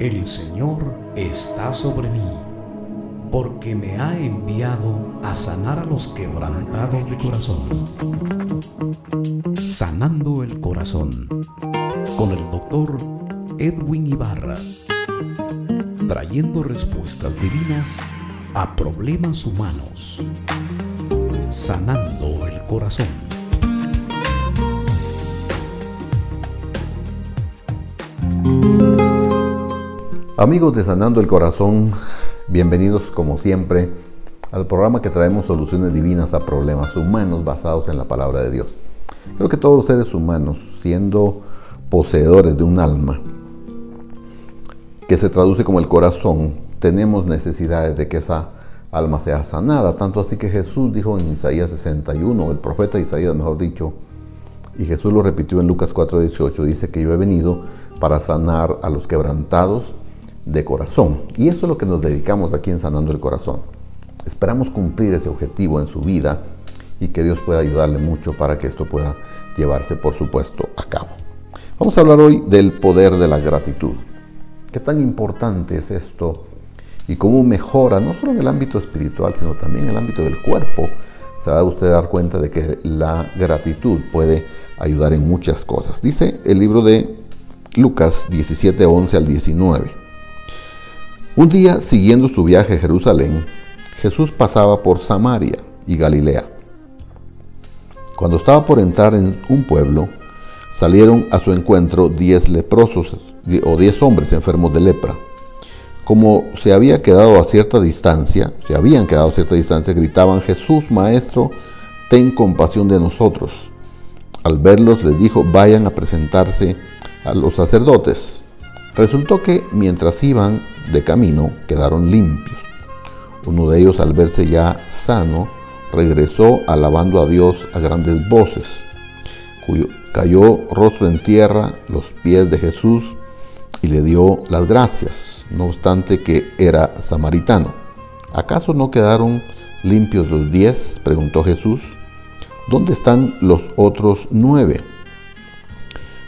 El Señor está sobre mí, porque me ha enviado a sanar a los quebrantados de corazón. Sanando el corazón, con el doctor Edwin Ibarra, trayendo respuestas divinas a problemas humanos. Sanando el corazón. Amigos de Sanando el Corazón, bienvenidos como siempre al programa que traemos soluciones divinas a problemas humanos basados en la palabra de Dios. Creo que todos los seres humanos, siendo poseedores de un alma que se traduce como el corazón, tenemos necesidades de que esa alma sea sanada. Tanto así que Jesús dijo en Isaías 61, el profeta Isaías mejor dicho, y Jesús lo repitió en Lucas 4:18, dice que yo he venido para sanar a los quebrantados de corazón. Y eso es lo que nos dedicamos aquí en Sanando el Corazón. Esperamos cumplir ese objetivo en su vida y que Dios pueda ayudarle mucho para que esto pueda llevarse, por supuesto, a cabo. Vamos a hablar hoy del poder de la gratitud. ¿Qué tan importante es esto? Y cómo mejora, no solo en el ámbito espiritual, sino también en el ámbito del cuerpo. Se va a usted dar cuenta de que la gratitud puede ayudar en muchas cosas. Dice el libro de Lucas 17, 11 al 19. Un día, siguiendo su viaje a Jerusalén, Jesús pasaba por Samaria y Galilea. Cuando estaba por entrar en un pueblo, salieron a su encuentro diez leprosos o diez hombres enfermos de lepra. Como se había quedado a cierta distancia, se habían quedado a cierta distancia, gritaban, Jesús, Maestro, ten compasión de nosotros. Al verlos les dijo, vayan a presentarse a los sacerdotes. Resultó que mientras iban de camino quedaron limpios. Uno de ellos al verse ya sano, regresó alabando a Dios a grandes voces, cuyo cayó rostro en tierra los pies de Jesús y le dio las gracias, no obstante que era samaritano. ¿Acaso no quedaron limpios los diez? preguntó Jesús. ¿Dónde están los otros nueve?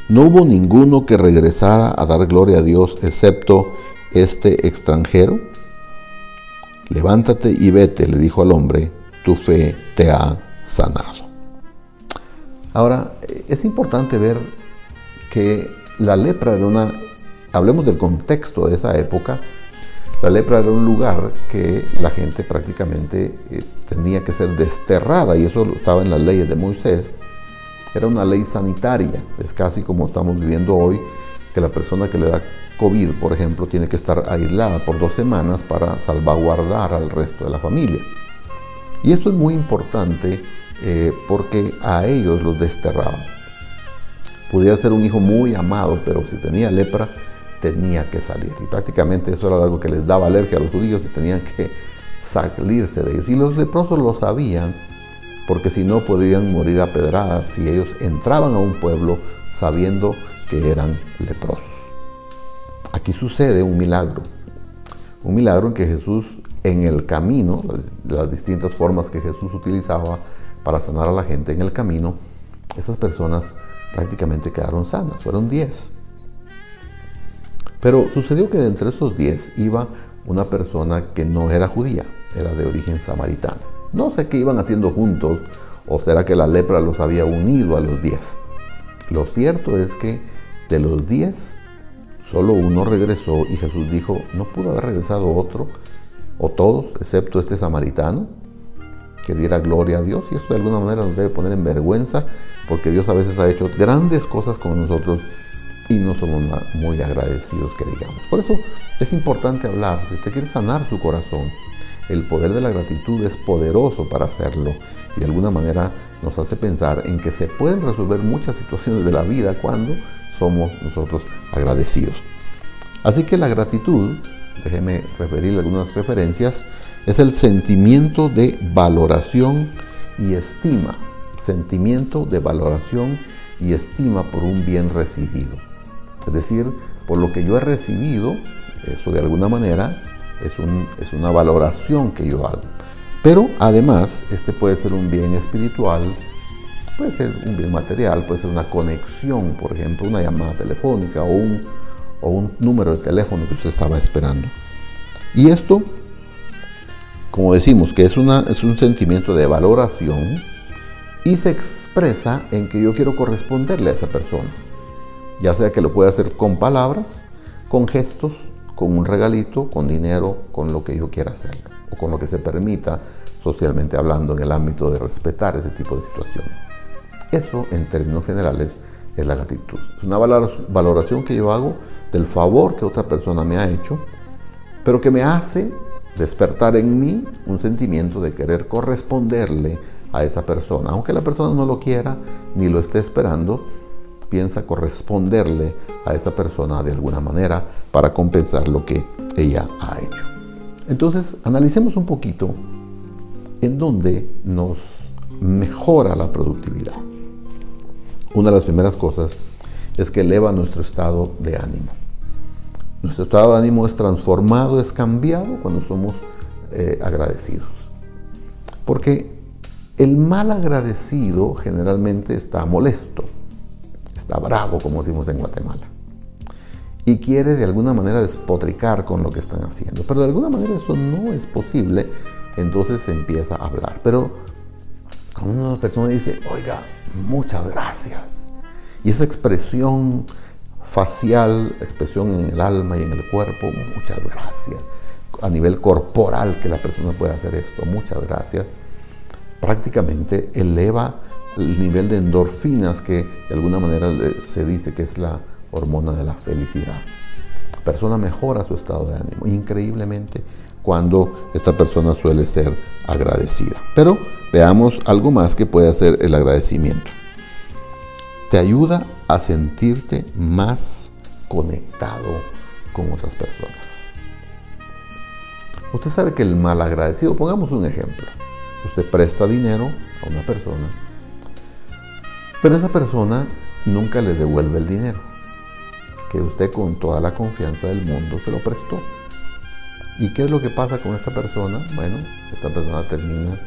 No hubo ninguno que regresara a dar gloria a Dios excepto este extranjero? Levántate y vete, le dijo al hombre, tu fe te ha sanado. Ahora, es importante ver que la lepra era una, hablemos del contexto de esa época, la lepra era un lugar que la gente prácticamente eh, tenía que ser desterrada y eso estaba en las leyes de Moisés. Era una ley sanitaria, es casi como estamos viviendo hoy, que la persona que le da COVID, por ejemplo, tiene que estar aislada por dos semanas para salvaguardar al resto de la familia. Y esto es muy importante eh, porque a ellos los desterraban. Podía ser un hijo muy amado, pero si tenía lepra, tenía que salir. Y prácticamente eso era algo que les daba alergia a los judíos y tenían que salirse de ellos. Y los leprosos lo sabían, porque si no podían morir a pedradas si ellos entraban a un pueblo sabiendo que eran leprosos. Aquí sucede un milagro, un milagro en que Jesús en el camino, las, distintas formas que Jesús utilizaba para sanar a la gente en el camino, esas personas prácticamente quedaron sanas, fueron 10. Pero sucedió que entre esos 10 iba una persona que no era judía, era de origen samaritano. No sé qué iban haciendo juntos, o será que la lepra los había unido a los 10. Lo cierto es que de los 10, Solo uno regresó y Jesús dijo, ¿no pudo haber regresado otro o todos, excepto este samaritano? Que diera gloria a Dios y esto de alguna manera nos debe poner en vergüenza porque Dios a veces ha hecho grandes cosas con nosotros y no somos muy agradecidos que digamos. Por eso es importante hablar, si usted quiere sanar su corazón, el poder de la gratitud es poderoso para hacerlo y de alguna manera nos hace pensar en que se pueden resolver muchas situaciones de la vida cuando somos nosotros agradecidos. Así que la gratitud, déjeme referirle algunas referencias, es el sentimiento de valoración y estima. Sentimiento de valoración y estima por un bien recibido. Es decir, por lo que yo he recibido, eso de alguna manera es, es una valoración que yo hago. Pero además, este puede ser un bien espiritual, Puede ser un bien material, puede ser una conexión, por ejemplo, una llamada telefónica o un, o un número de teléfono que usted estaba esperando. Y esto, como decimos, que es, una, es un sentimiento de valoración y se expresa en que yo quiero corresponderle a esa persona. Ya sea que lo pueda hacer con palabras, con gestos, con un regalito, con dinero, con lo que yo quiera hacerlo, o con lo que se permita socialmente hablando en el ámbito de respetar ese tipo de situaciones. Eso, en términos generales, es la gratitud. Es una valoración que yo hago del favor que otra persona me ha hecho, pero que me hace despertar en mí un sentimiento de querer corresponderle a esa persona. Aunque la persona no lo quiera ni lo esté esperando, piensa corresponderle a esa persona de alguna manera para compensar lo que ella ha hecho. Entonces, analicemos un poquito en dónde nos mejora la productividad. Una de las primeras cosas es que eleva nuestro estado de ánimo. Nuestro estado de ánimo es transformado, es cambiado cuando somos eh, agradecidos. Porque el mal agradecido generalmente está molesto, está bravo, como decimos en Guatemala, y quiere de alguna manera despotricar con lo que están haciendo. Pero de alguna manera eso no es posible, entonces se empieza a hablar. Pero cuando una persona dice, oiga, muchas gracias, y esa expresión facial, expresión en el alma y en el cuerpo, muchas gracias, a nivel corporal que la persona puede hacer esto, muchas gracias prácticamente eleva el nivel de endorfinas que de alguna manera se dice que es la hormona de la felicidad. La persona mejora su estado de ánimo increíblemente cuando esta persona suele ser agradecida. Pero veamos algo más que puede hacer el agradecimiento. Te ayuda a sentirte más conectado con otras personas. Usted sabe que el mal agradecido, pongamos un ejemplo Usted presta dinero a una persona, pero esa persona nunca le devuelve el dinero, que usted con toda la confianza del mundo se lo prestó. ¿Y qué es lo que pasa con esta persona? Bueno, esta persona termina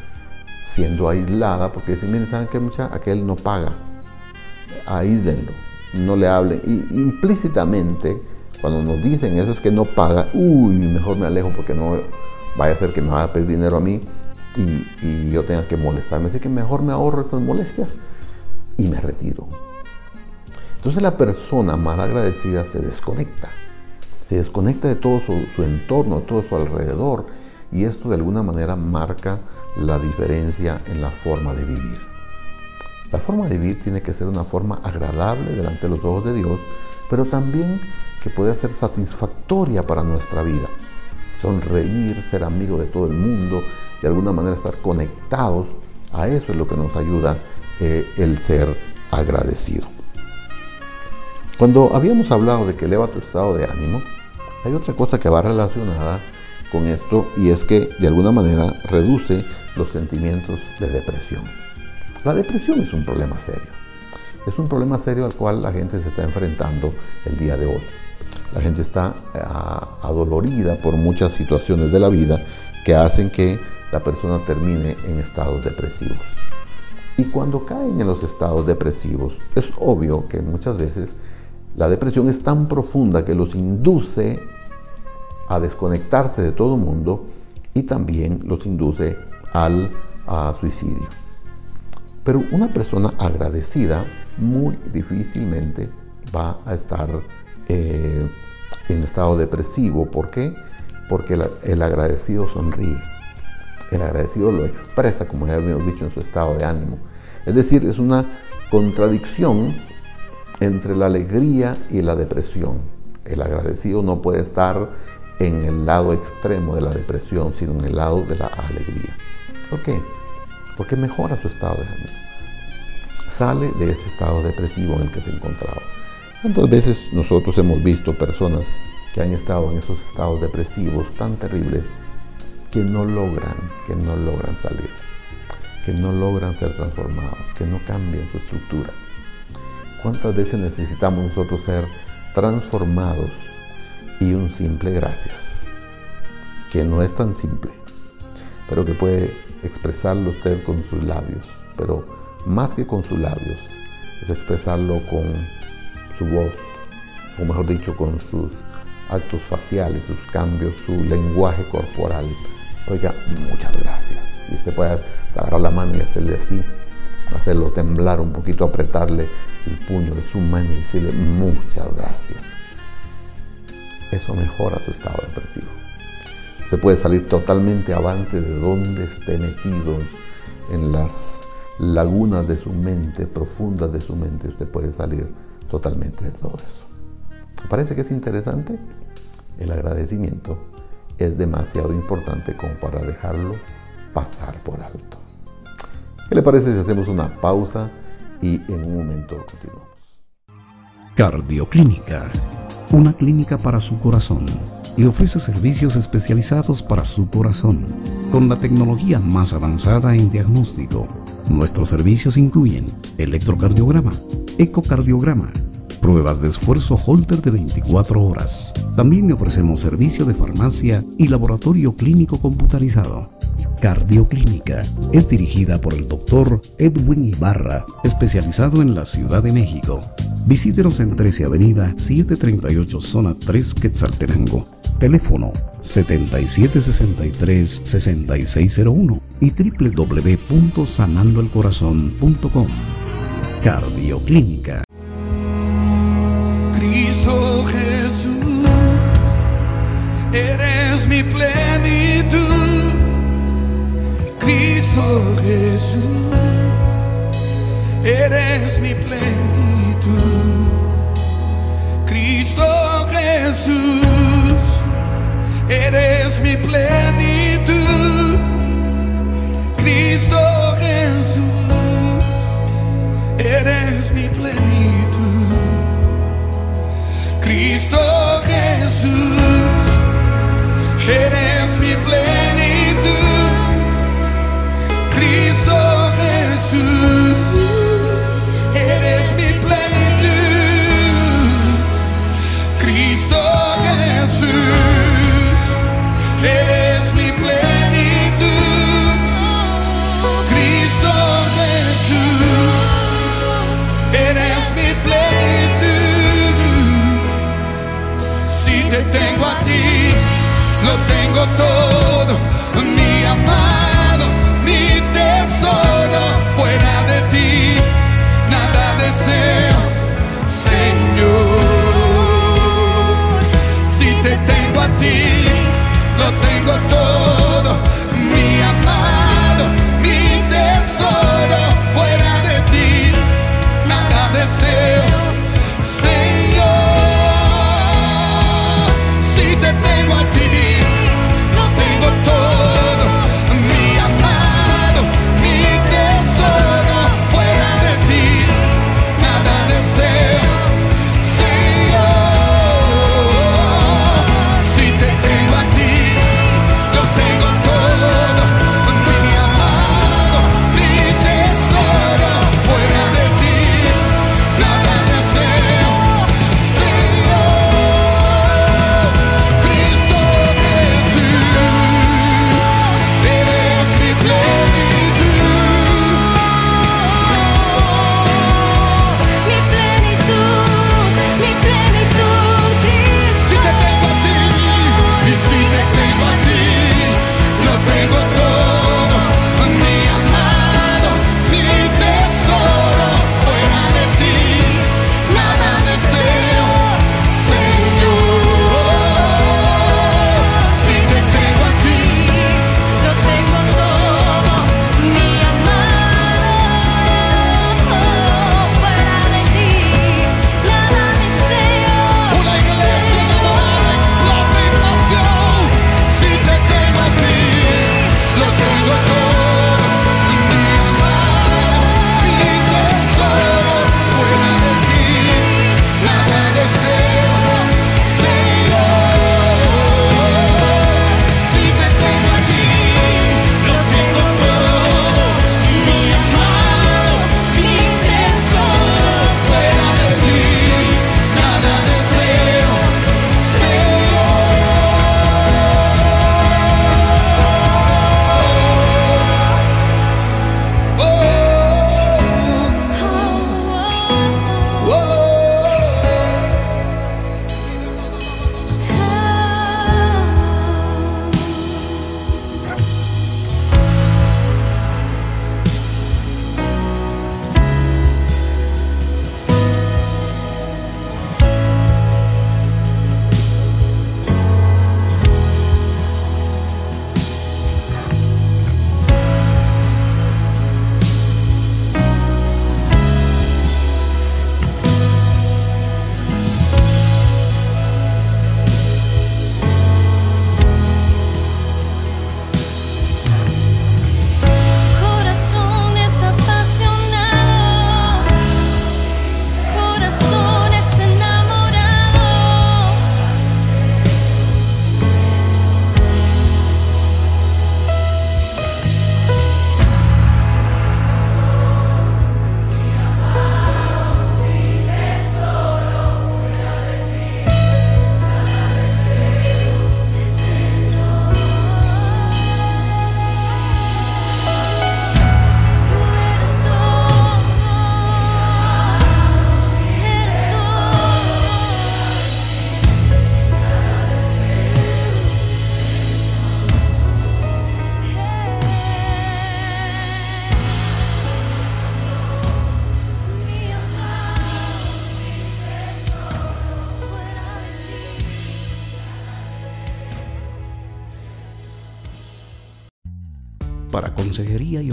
siendo aislada porque dicen, miren, ¿saben qué mucha? Aquel no paga. Aíslenlo, no le hablen. Y implícitamente, cuando nos dicen eso es que no paga, uy, mejor me alejo porque no vaya a ser que me vaya a pedir dinero a mí y, yo tenga que molestarme. Así que mejor me ahorro esas molestias y me retiro. Entonces la persona mal agradecida se desconecta, se desconecta de todo su, su, entorno, todo su alrededor y esto de alguna manera marca la diferencia en la forma de vivir. La forma de vivir tiene que ser una forma agradable delante de los ojos de Dios, pero también que pueda ser satisfactoria para nuestra vida. Sonreír, ser amigo de todo el mundo, de alguna manera estar conectados, a eso es lo que nos ayuda eh, el ser agradecido. Cuando habíamos hablado de que eleva tu estado de ánimo, hay otra cosa que va relacionada con esto y es que de alguna manera reduce los sentimientos de depresión. La depresión es un problema serio. Es un problema serio al cual la gente se está enfrentando el día de hoy. La gente está eh, adolorida por muchas situaciones de la vida que hacen que la persona termine en estados depresivos. Y cuando caen en los estados depresivos, es obvio que muchas veces la depresión es tan profunda que los induce a desconectarse de todo mundo y también los induce al suicidio. Pero una persona agradecida muy difícilmente va a estar eh, en estado depresivo. ¿Por qué? Porque el agradecido sonríe. El agradecido lo expresa, como ya habíamos dicho, en su estado de ánimo. Es decir, es una contradicción entre la alegría y la depresión. El agradecido no puede estar en el lado extremo de la depresión, sino en el lado de la alegría. ¿Por qué? Porque mejora su estado de ánimo. Sale de ese estado depresivo en el que se encontraba. ¿Cuántas veces nosotros hemos visto personas que han estado en esos estados depresivos tan terribles que no logran, que no logran salir, que no logran ser transformados, que no cambian su estructura. ¿Cuántas veces necesitamos nosotros ser transformados y un simple gracias? Que no es tan simple, pero que puede expresarlo usted con sus labios, pero más que con sus labios, es expresarlo con su voz, o mejor dicho, con sus actos faciales, sus cambios, su lenguaje corporal. Oiga, muchas gracias. Si usted puede agarrar la mano y hacerle así, hacerlo temblar un poquito, apretarle el puño de su mano y decirle muchas gracias. Eso mejora su estado depresivo. Usted puede salir totalmente avante de donde esté metido en las lagunas de su mente, profundas de su mente. Usted puede salir totalmente de todo eso. ¿Parece que es interesante? El agradecimiento es demasiado importante como para dejarlo pasar por alto. ¿Qué le parece si hacemos una pausa y en un momento continuamos? Cardioclínica, una clínica para su corazón. Le ofrece servicios especializados para su corazón, con la tecnología más avanzada en diagnóstico. Nuestros servicios incluyen electrocardiograma, ecocardiograma, pruebas de esfuerzo Holter de 24 horas. También le ofrecemos servicio de farmacia y laboratorio clínico computarizado. Cardioclínica es dirigida por el doctor Edwin Ibarra, especializado en la Ciudad de México. Visítenos en 13 Avenida 738 Zona 3 Quetzaltenango. Teléfono 7763-6601 y www.sanandoelcorazon.com. Cardioclínica. Mi plenitud, Cristo Jesús, eres mi plenitud, lo tengo todo,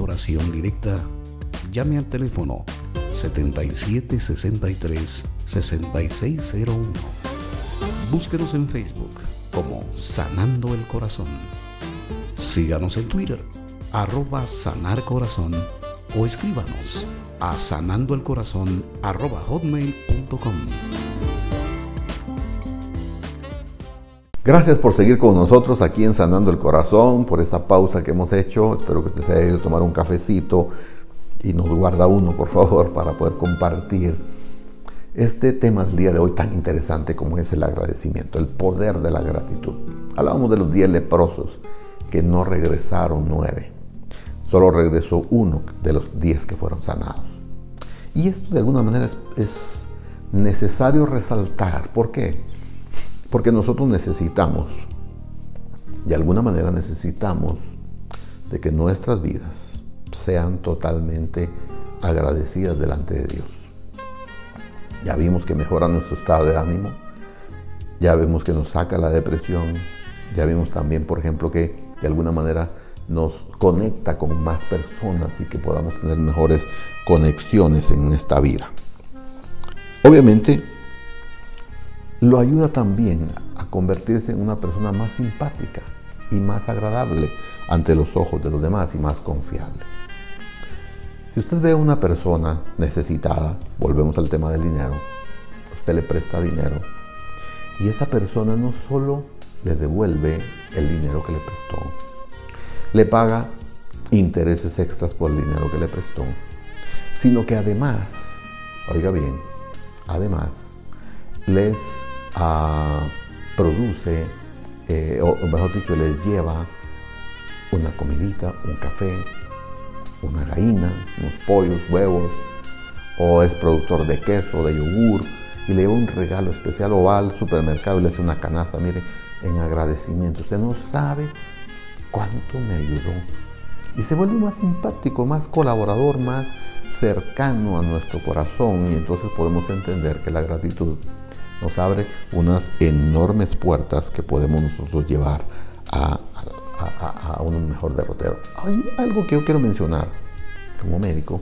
oración directa, llame al teléfono 7763 6601. Búsquenos en Facebook como Sanando el Corazón. Síganos en Twitter, arroba Sanar Corazón, o escríbanos a sanandoelcorazón arroba hotmail.com. Gracias por seguir con nosotros aquí en Sanando el Corazón, por esta pausa que hemos hecho. Espero que usted se haya ido a tomar un cafecito y nos guarda uno, por favor, para poder compartir este tema del día de hoy tan interesante como es el agradecimiento, el poder de la gratitud. Hablábamos de los diez leprosos que no regresaron nueve. Solo regresó uno de los diez que fueron sanados. Y esto de alguna manera es, es necesario resaltar. ¿Por qué? Porque nosotros necesitamos, de alguna manera necesitamos, de que nuestras vidas sean totalmente agradecidas delante de Dios. Ya vimos que mejora nuestro estado de ánimo, ya vemos que nos saca la depresión, ya vimos también, por ejemplo, que de alguna manera nos conecta con más personas y que podamos tener mejores conexiones en esta vida. Obviamente, lo ayuda también a convertirse en una persona más simpática y más agradable ante los ojos de los demás y más confiable. Si usted ve a una persona necesitada, volvemos al tema del dinero, usted le presta dinero y esa persona no solo le devuelve el dinero que le prestó, le paga intereses extras por el dinero que le prestó, sino que además, oiga bien, además les produce, eh, o, mejor dicho, les lleva una comidita, un café, una gallina, unos pollos, huevos, o es productor de queso, de yogur, y le lleva un regalo especial, o va al supermercado y le hace una canasta, mire, en agradecimiento. Usted no sabe cuánto me ayudó. Y se vuelve más simpático, más colaborador, más cercano a nuestro corazón, y entonces podemos entender que la gratitud nos abre unas enormes puertas que podemos nosotros llevar a, un mejor derrotero. Hay algo que yo quiero mencionar como médico,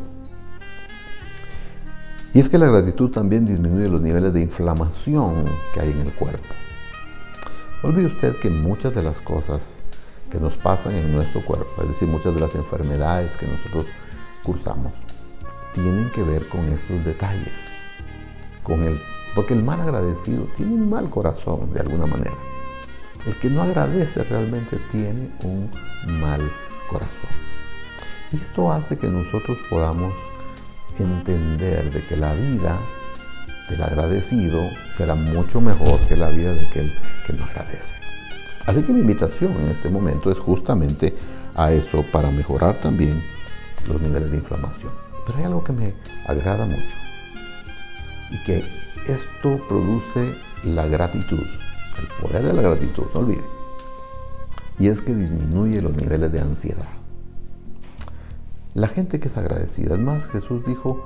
y es que la gratitud también disminuye los niveles de inflamación que hay en el cuerpo. Olvide usted que muchas de las cosas que nos pasan en nuestro cuerpo, es decir, muchas de las enfermedades que nosotros cursamos, tienen que ver con estos detalles, con el porque el mal agradecido tiene un mal corazón de alguna manera. El que no agradece realmente tiene un mal corazón. Y esto hace que nosotros podamos entender de que la vida del agradecido será mucho mejor que la vida de aquel que no agradece. Así que mi invitación en este momento es justamente a eso para mejorar también los niveles de inflamación. Pero hay algo que me agrada mucho y que esto produce la gratitud, el poder de la gratitud, no olvide. Y es que disminuye los niveles de ansiedad. La gente que es agradecida, es más, Jesús dijo,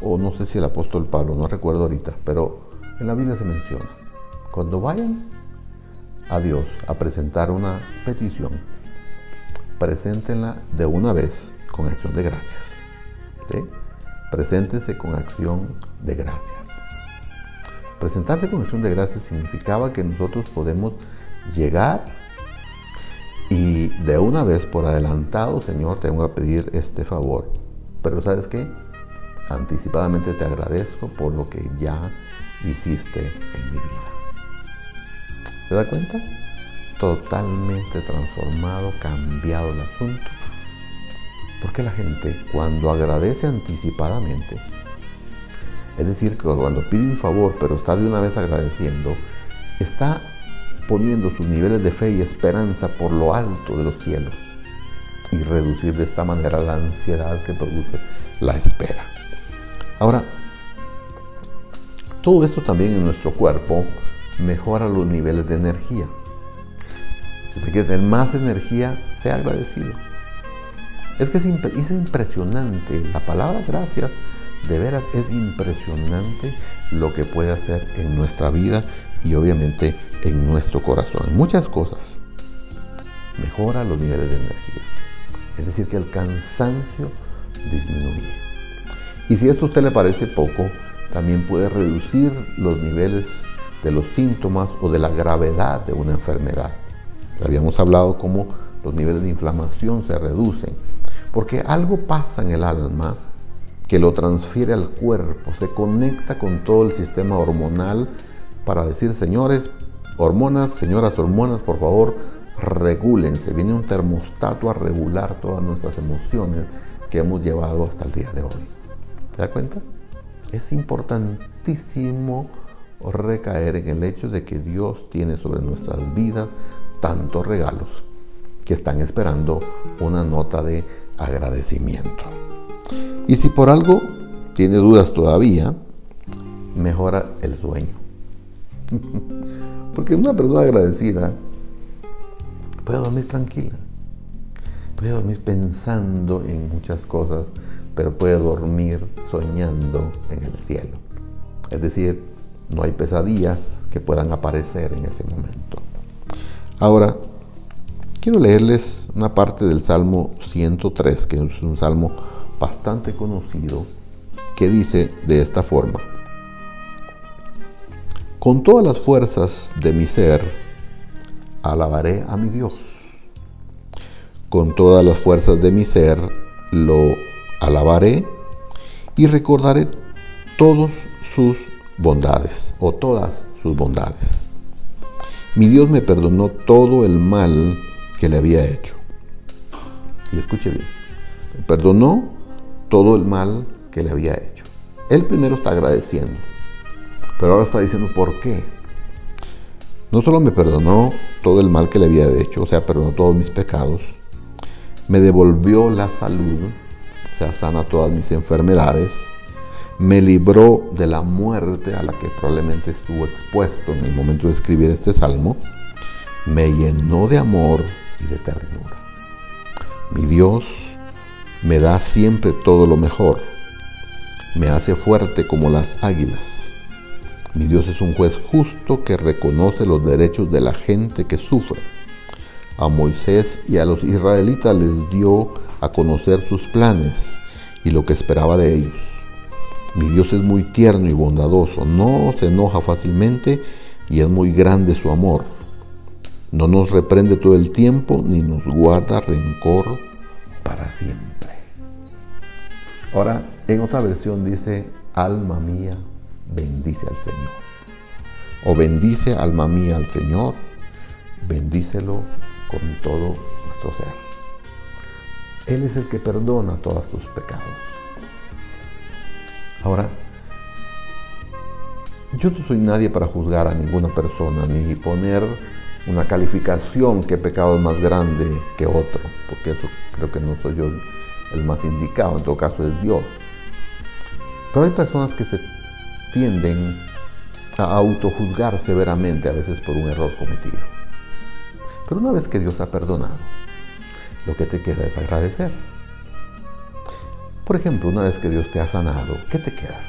o no sé si el apóstol Pablo, no recuerdo ahorita, pero en la Biblia se menciona, cuando vayan a Dios a presentar una petición, preséntenla de una vez con acción de gracias. Preséntense con acción de gracias. Presentarse con acción de gracias significaba que nosotros podemos llegar y de una vez por adelantado, Señor, tengo que pedir este favor. Pero sabes qué? Anticipadamente te agradezco por lo que ya hiciste en mi vida. ¿Te das cuenta? Totalmente transformado, cambiado el asunto. Porque la gente cuando agradece anticipadamente, es decir, que cuando pide un favor, pero está de una vez agradeciendo, está poniendo sus niveles de fe y esperanza por lo alto de los cielos y reducir de esta manera la ansiedad que produce la espera. Ahora, todo esto también en nuestro cuerpo mejora los niveles de energía. Si usted quiere tener más energía, sea agradecido. Es que es, es impresionante. La palabra gracias de veras es impresionante lo que puede hacer en nuestra vida y obviamente en nuestro corazón. Muchas cosas. Mejora los niveles de energía. Es decir, que el cansancio disminuye. Y si esto a usted le parece poco, también puede reducir los niveles de los síntomas o de la gravedad de una enfermedad. Habíamos hablado cómo los niveles de inflamación se reducen, porque algo pasa en el alma que lo transfiere al cuerpo, se conecta con todo el sistema hormonal para decir, señores, hormonas, señoras hormonas, por favor, regúlense. Viene un termostato a regular todas nuestras emociones que hemos llevado hasta el día de hoy. ¿Se da cuenta? Es importantísimo recaer en el hecho de que Dios tiene sobre nuestras vidas tantos regalos que están esperando una nota de agradecimiento. Y si por algo tiene dudas todavía, mejora el sueño. Porque una persona agradecida puede dormir tranquila, puede dormir pensando en muchas cosas, pero puede dormir soñando en el cielo. Es decir, no hay pesadillas que puedan aparecer en ese momento. Ahora, quiero leerles una parte del Salmo 103, que es un salmo bastante conocido, que dice de esta forma. Con todas las fuerzas de mi ser, alabaré a mi Dios. Con todas las fuerzas de mi ser, lo alabaré y recordaré todos sus bondades o todas sus bondades. Mi Dios me perdonó todo el mal que le había hecho. Y escuche bien, perdonó todo el mal que le había hecho. Él primero está agradeciendo, pero ahora está diciendo por qué. No solo me perdonó todo el mal que le había hecho, o sea, perdonó todos mis pecados, me devolvió la salud, o sea, sana todas mis enfermedades, me libró de la muerte a la que probablemente estuvo expuesto en el momento de escribir este salmo, me llenó de amor y de ternura. Mi Dios me da siempre todo lo mejor, me hace fuerte como las águilas. Mi Dios es un juez justo que reconoce los derechos de la gente que sufre. A Moisés y a los israelitas les dio a conocer sus planes y lo que esperaba de ellos mi Dios es muy tierno y bondadoso, no se enoja fácilmente y es muy grande su amor. No nos reprende todo el tiempo ni nos guarda rencor para siempre. Ahora, en otra versión dice, alma mía, bendice al Señor. O bendice, alma mía, al Señor, bendícelo con todo nuestro ser. Él es el que perdona todos tus pecados. Ahora, yo no soy nadie para juzgar a ninguna persona ni poner una calificación qué pecado es más grande que otro, porque eso creo que no soy yo el más indicado, en todo caso es Dios. Pero hay personas que se tienden a autojuzgar severamente a veces por un error cometido. Pero una vez que Dios ha perdonado, lo que te queda es agradecer. Por ejemplo, una vez que Dios te ha sanado, ¿qué te queda?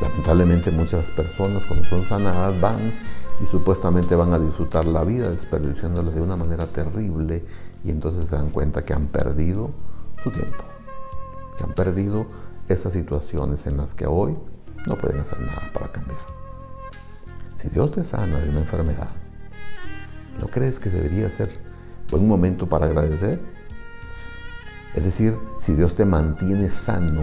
Lamentablemente muchas personas cuando son sanadas van y supuestamente van a disfrutar la vida desperdiciándola de una manera terrible y entonces se dan cuenta que han perdido su tiempo, que han perdido esas situaciones en las que hoy no pueden hacer nada para cambiar. Si Dios te sana de una enfermedad, ¿no crees que debería ser buen momento para agradecer? Es decir, si Dios te mantiene sano,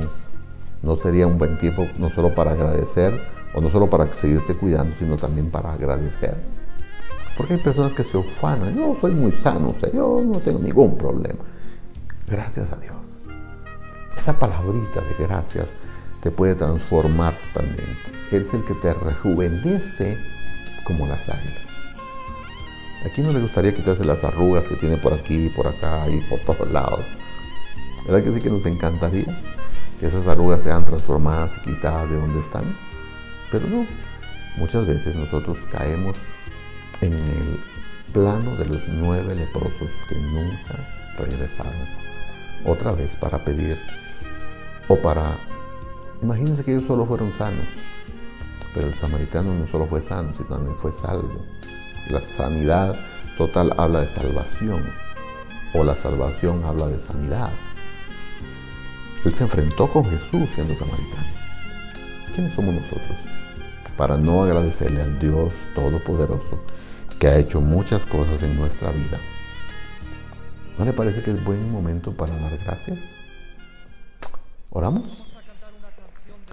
no sería un buen tiempo no solo para agradecer o no solo para seguirte cuidando, sino también para agradecer. Porque hay personas que se ufanan, yo soy muy sano, yo no tengo ningún problema. Gracias a Dios. Esa palabrita de gracias te puede transformar totalmente. Él es el que te rejuvenece como las águilas. ¿A quién no le gustaría quitarse las arrugas que tiene por aquí, por acá y por todos lados? ¿Verdad que sí que nos encantaría que esas arrugas sean transformadas y quitadas de donde están? Pero no. Muchas veces nosotros caemos en el plano de los nueve leprosos que nunca regresaron otra vez para pedir o para... Imagínense que ellos solo fueron sanos, pero el samaritano no solo fue sano, sino también fue salvo. La sanidad total habla de salvación o la salvación habla de sanidad. Él se enfrentó con Jesús siendo samaritano. ¿Quiénes somos nosotros? Para no agradecerle al Dios Todopoderoso que ha hecho muchas cosas en nuestra vida. ¿No le parece que es buen momento para dar gracias? ¿Oramos?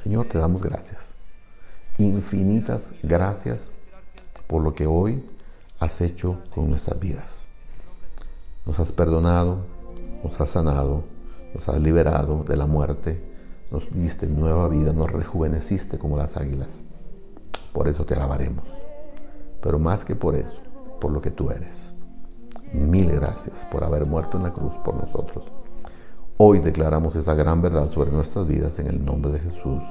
Señor, te damos gracias. Infinitas gracias por lo que hoy has hecho con nuestras vidas. Nos has perdonado, nos has sanado, nos has liberado de la muerte, nos diste nueva vida, nos rejuveneciste como las águilas. Por eso te alabaremos. Pero más que por eso, por lo que tú eres. Mil gracias por haber muerto en la cruz por nosotros. Hoy declaramos esa gran verdad sobre nuestras vidas en el nombre de Jesús.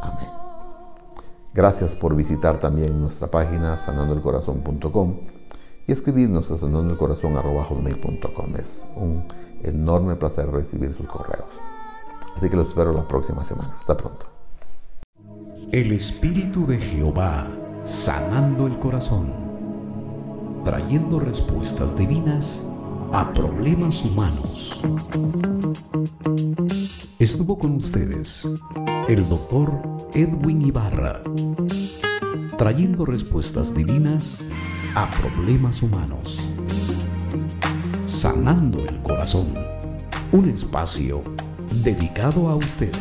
Amén. Gracias por visitar también nuestra página sanandoelcorazón.com y escribirnos a sanandoelcorazón.com. Es un enorme placer recibir sus correos. Así que los espero la próxima semana. Hasta pronto. El Espíritu de Jehová sanando el corazón, trayendo respuestas divinas a problemas humanos. Estuvo con ustedes el doctor Edwin Ibarra, trayendo respuestas divinas a problemas humanos. Sanando el corazón, un espacio dedicado a usted.